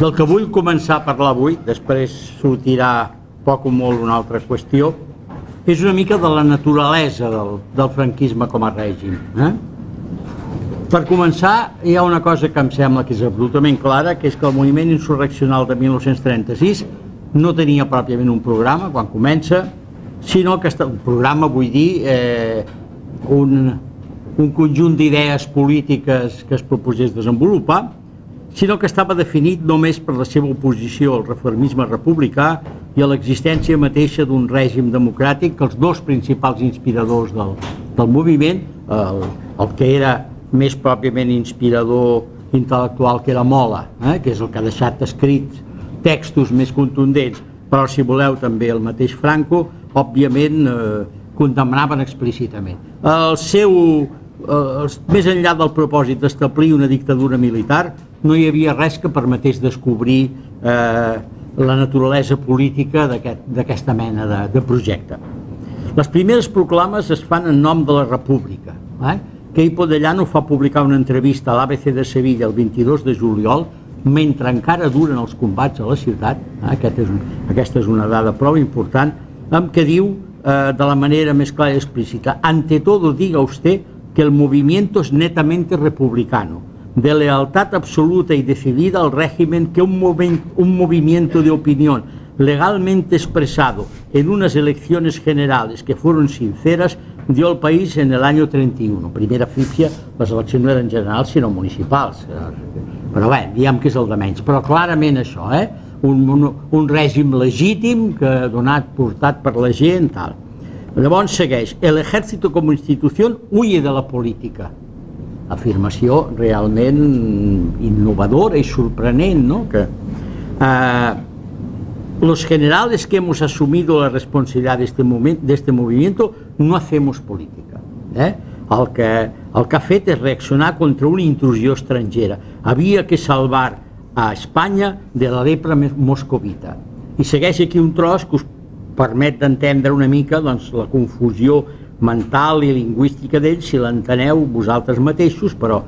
Del que vull començar a parlar avui, després sortirà poc o molt una altra qüestió, és una mica de la naturalesa del, del franquisme com a règim. Eh? Per començar, hi ha una cosa que em sembla que és absolutament clara, que és que el moviment insurreccional de 1936 no tenia pròpiament un programa quan comença, sinó que un programa, vull dir, eh, un, un conjunt d'idees polítiques que es proposés desenvolupar, sinó que estava definit només per la seva oposició al reformisme republicà i a l'existència mateixa d'un règim democràtic que els dos principals inspiradors del, del moviment, el, el que era més pròpiament inspirador intel·lectual que era Mola, eh, que és el que ha deixat escrits textos més contundents, però si voleu també el mateix Franco, òbviament eh, condemnaven explícitament. El seu, eh, més enllà del propòsit d'establir una dictadura militar, no hi havia res que permetés descobrir eh, la naturalesa política d'aquesta aquest, mena de, de projecte. Les primeres proclames es fan en nom de la República. Eh? Queipo de Llano fa publicar una entrevista a l'ABC de Sevilla el 22 de juliol mentre encara duren els combats a la ciutat, eh? Aquest és un, aquesta és una dada prou important, amb què diu eh, de la manera més clara i explícita, ante todo diga usted que el movimiento es netamente republicano, de lealtad absoluta y decidida al régimen que un, moven, un movimiento de opinión legalmente expresado en unas elecciones generales que fueron sinceras dio al país en el año 31. Primera fífia, les eleccions no eren generals sinó municipals. Però bé, diguem que és el de menys. Però clarament això, eh? un, un, un règim legítim que donat, portat per la gent, tal. Llavors segueix, el ejército como institución huye de la política afirmació realment innovadora i sorprenent, ¿no? Que, eh, los generales que hemos asumido la responsabilidad de este, moment, de este movimiento no hacemos política. Eh? El, que, el que ha fet és reaccionar contra una intrusió estrangera. Havia que salvar a Espanya de la lepra moscovita. I segueix aquí un tros que us permet d'entendre una mica doncs, la confusió mental i lingüística d'ells, si l'enteneu vosaltres mateixos, però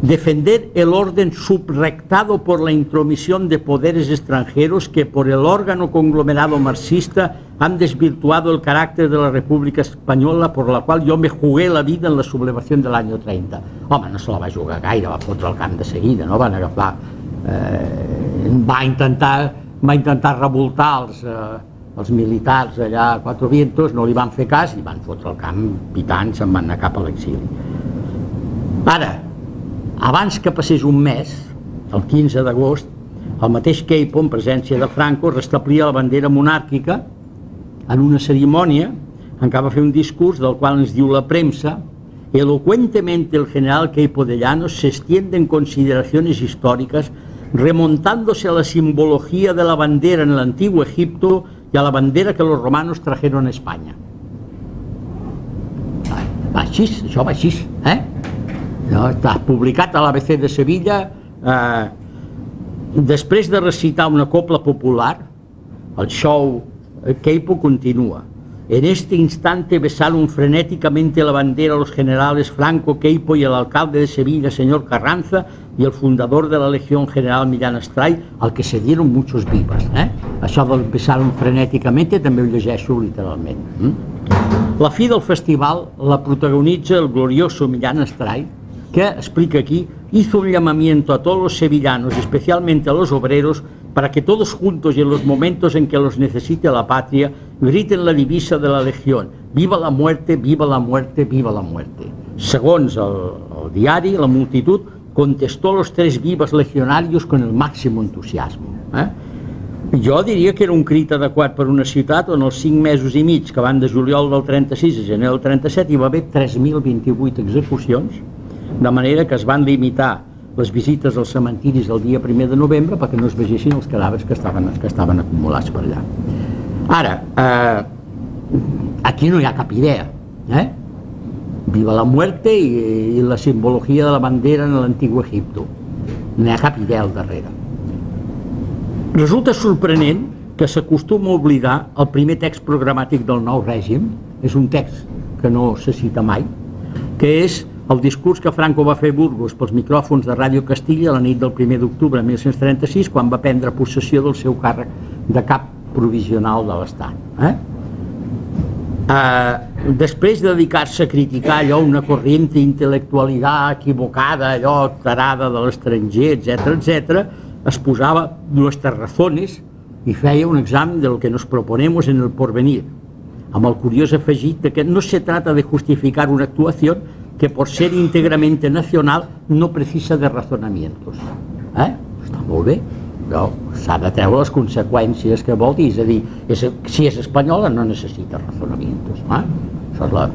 defender el orden subrectado por la intromisión de poderes extranjeros que por el órgano conglomerado marxista han desvirtuado el carácter de la República Espanyola por la qual jo me jugué la vida en la sublevació de l'any 30. Home, no se la va jugar gaire, va fotre el camp de seguida, no? Van agafar... Eh, va intentar va intentar revoltar els, eh, els militars allà a Quatre Vientos no li van fer cas i van fotre el camp pitant, se'n van anar cap a l'exili. Ara, abans que passés un mes, el 15 d'agost, el mateix Queipo, en presència de Franco, restablia la bandera monàrquica en una cerimònia en què va fer un discurs del qual ens diu la premsa elocuentemente el general Queipo de Llanos se extiende en consideraciones históricas remontándose a la simbología de la bandera en el antiguo Egipto y a la bandera que los romanos trajeron a Espanya. Va, va així, això va així, eh? No, està publicat a l'ABC de Sevilla eh, després de recitar una copla popular el show Keipo continua En este instante besaron frenéticamente la bandera los generales Franco Queipo y el alcalde de Sevilla, señor Carranza, y el fundador de la Legión General Millán Astray, al que se dieron muchos vivas. Eh? Això del besaron frenéticamente també ho llegeixo literalment. Mm? La fi del festival la protagonitza el glorioso Millán Astray, que explica aquí, hizo un llamamiento a todos los sevillanos, especialmente a los obreros, para que todos juntos y en los momentos en que los necesite la patria, griten la divisa de la Legión, viva la muerte, viva la muerte, viva la muerte. Segons el, el diari, la multitud contestó los tres vivas legionarios con el máximo entusiasmo. Eh? Jo diria que era un crit adequat per una ciutat on els 5 mesos i mig que van de juliol del 36 a gener del 37 hi va haver 3.028 execucions, de manera que es van limitar les visites als cementiris el dia 1 de novembre perquè no es vegessin els cadàvers que estaven, que estaven acumulats per allà. Ara, eh, aquí no hi ha cap idea. Eh? Viva la muerte i, i la simbologia de la bandera en l'antic Egipto. No hi ha cap idea al darrere. Resulta sorprenent que s'acostuma a oblidar el primer text programàtic del nou règim, és un text que no se cita mai, que és el discurs que Franco va fer a Burgos pels micròfons de Ràdio Castilla la nit del 1 d'octubre de 1936 quan va prendre possessió del seu càrrec de cap provisional de l'Estat. Eh? Uh, després de dedicar-se a criticar allò, una corriente intel·lectualitat equivocada, allò tarada de l'estranger, etc etc, es posava nuestras razones i feia un examen del que nos proponemos en el porvenir, amb el curiós afegit de que no se trata de justificar una actuació que por ser íntegramente nacional no precisa de razonamientos. Eh? Està molt bé, però s'ha de treure les conseqüències que vol dir, és a dir, és, si és espanyola no necessita razonamientos. Eh? Això és la...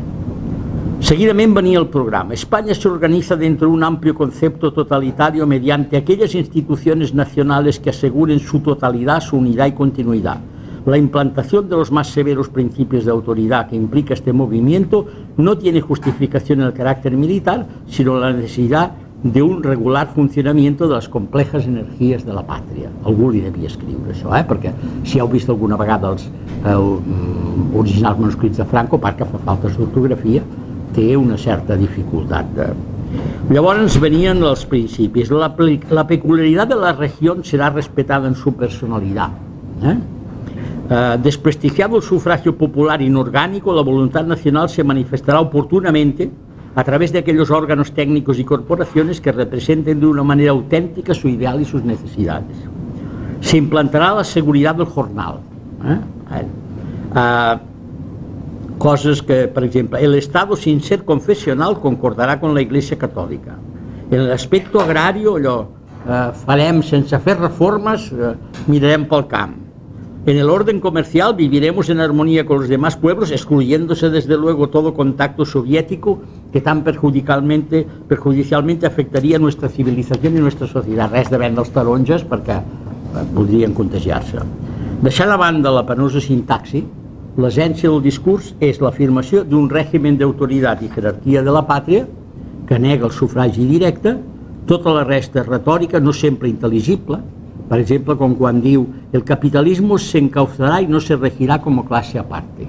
Seguidament venia el programa. España se organiza dentro de un amplio concepto totalitario mediante aquellas instituciones nacionales que aseguren su totalidad, su unidad y continuidad La implantación de los más severos principios de autoridad que implica este movimiento no tiene justificación en el carácter militar, sino la necesidad de un regular funcionamiento de les complejas energies de la pàtria. Algú li devia escriure això, eh? perquè si heu vist alguna vegada els eh, originals manuscrits de Franco, perquè fa falta d'ortografia, té una certa dificultat. De... Llavors venien els principis. La, la peculiaritat de la regió serà respetada en su personalitat. Eh? Eh, desprestigiado el sufragio popular inorgánico, la voluntad nacional se manifestará oportunamente a través de aquellos órganos técnicos y corporaciones que representen de una manera auténtica su ideal y sus necesidades. Se implantará la seguridad del jornal. ¿eh? Uh, coses que, per exemple, el Estado sin ser confessional concordarà con la Iglesia Católica. En l'aspecte agrari, allò, eh, farem sense fer reformes, eh, mirarem pel camp En el orden comercial viviremos en armonía con los demás pueblos, excluyéndose desde luego todo contacto soviético que tan perjudicialmente, perjudicialmente afectaría nuestra civilización i nuestra societat. Res de vendre els taronges perquè eh, podrien contagiar-se. Deixant a banda la penosa sintaxi, l'essència del discurs és l'afirmació d'un règim d'autoritat i jerarquia de la pàtria que nega el sufragi directe, tota la resta retòrica no sempre intel·ligible, per exemple, com quan diu el capitalisme s'encauzarà i no se regirà com a classe aparte.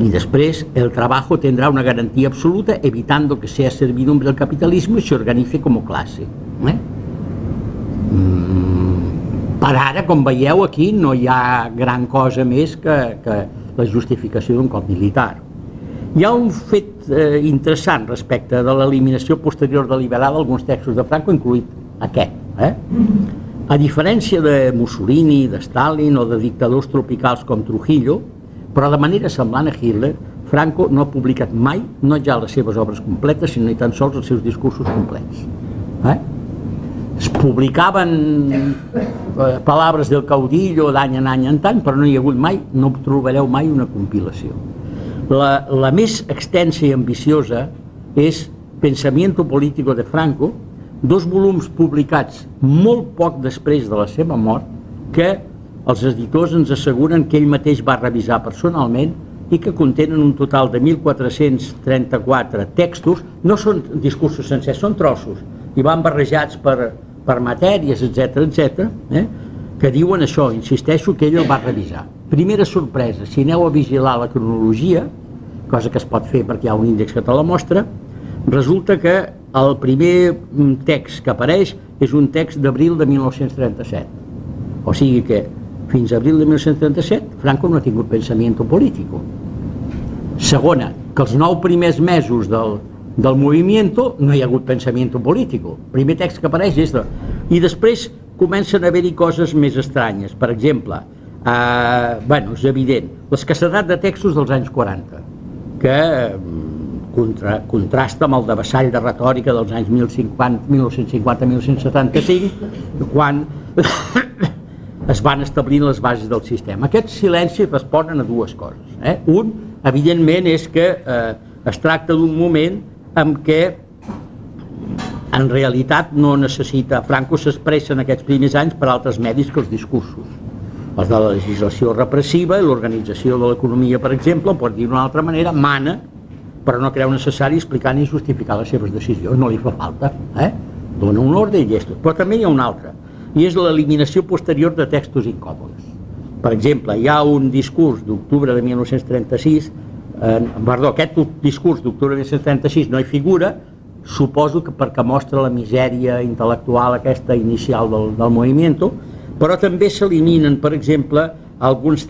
Y después el trabajo tendrá una garantía absoluta evitando que sea servidumbre del capitalismo y se organice como clase. Eh? Mm, per ara, com veieu, aquí no hi ha gran cosa més que, que la justificació d'un cop militar. Hi ha un fet eh, interessant respecte de l'eliminació posterior deliberada d'alguns textos de Franco, incluït aquest. Eh? A diferència de Mussolini, de Stalin o de dictadors tropicals com Trujillo, però de manera semblant a Hitler, Franco no ha publicat mai, no ja les seves obres completes, sinó ni tan sols els seus discursos complets. Eh? Es publicaven eh, paraules del caudillo d'any en any en tant, però no hi ha hagut mai, no trobareu mai una compilació. La, la més extensa i ambiciosa és Pensamiento Político de Franco, dos volums publicats molt poc després de la seva mort que els editors ens asseguren que ell mateix va revisar personalment i que contenen un total de 1.434 textos, no són discursos sencers, són trossos, i van barrejats per, per matèries, etc etc, eh? que diuen això, insisteixo, que ell el va revisar. Primera sorpresa, si aneu a vigilar la cronologia, cosa que es pot fer perquè hi ha un índex que te la mostra, resulta que el primer mm, text que apareix és un text d'abril de 1937. O sigui que fins a abril de 1937 Franco no ha tingut pensament polític. Segona, que els nou primers mesos del, del moviment no hi ha hagut pensament polític. El primer text que apareix és de... I després comencen a haver-hi coses més estranyes. Per exemple, eh, bueno, és evident, l'escassedat de textos dels anys 40, que contra, contrasta amb el de vessall de retòrica dels anys 1950-1975, quan es van establir les bases del sistema. Aquests silencis responen a dues coses. Eh? Un, evidentment, és que eh, es tracta d'un moment en què en realitat no necessita... Franco s'expressa en aquests primers anys per altres medis que els discursos. Els de la legislació repressiva i l'organització de l'economia, per exemple, pot dir d'una altra manera, mana però no creu necessari explicar ni justificar les seves decisions, no li fa falta, eh? dona un ordre i llestos. Però també hi ha un altre, i és l'eliminació posterior de textos incòmodes. Per exemple, hi ha un discurs d'octubre de 1936 eh, perdó, aquest discurs d'octubre de 1976 no hi figura, suposo que perquè mostra la misèria intel·lectual aquesta inicial del, del moviment, però també s'eliminen, per exemple, alguns textos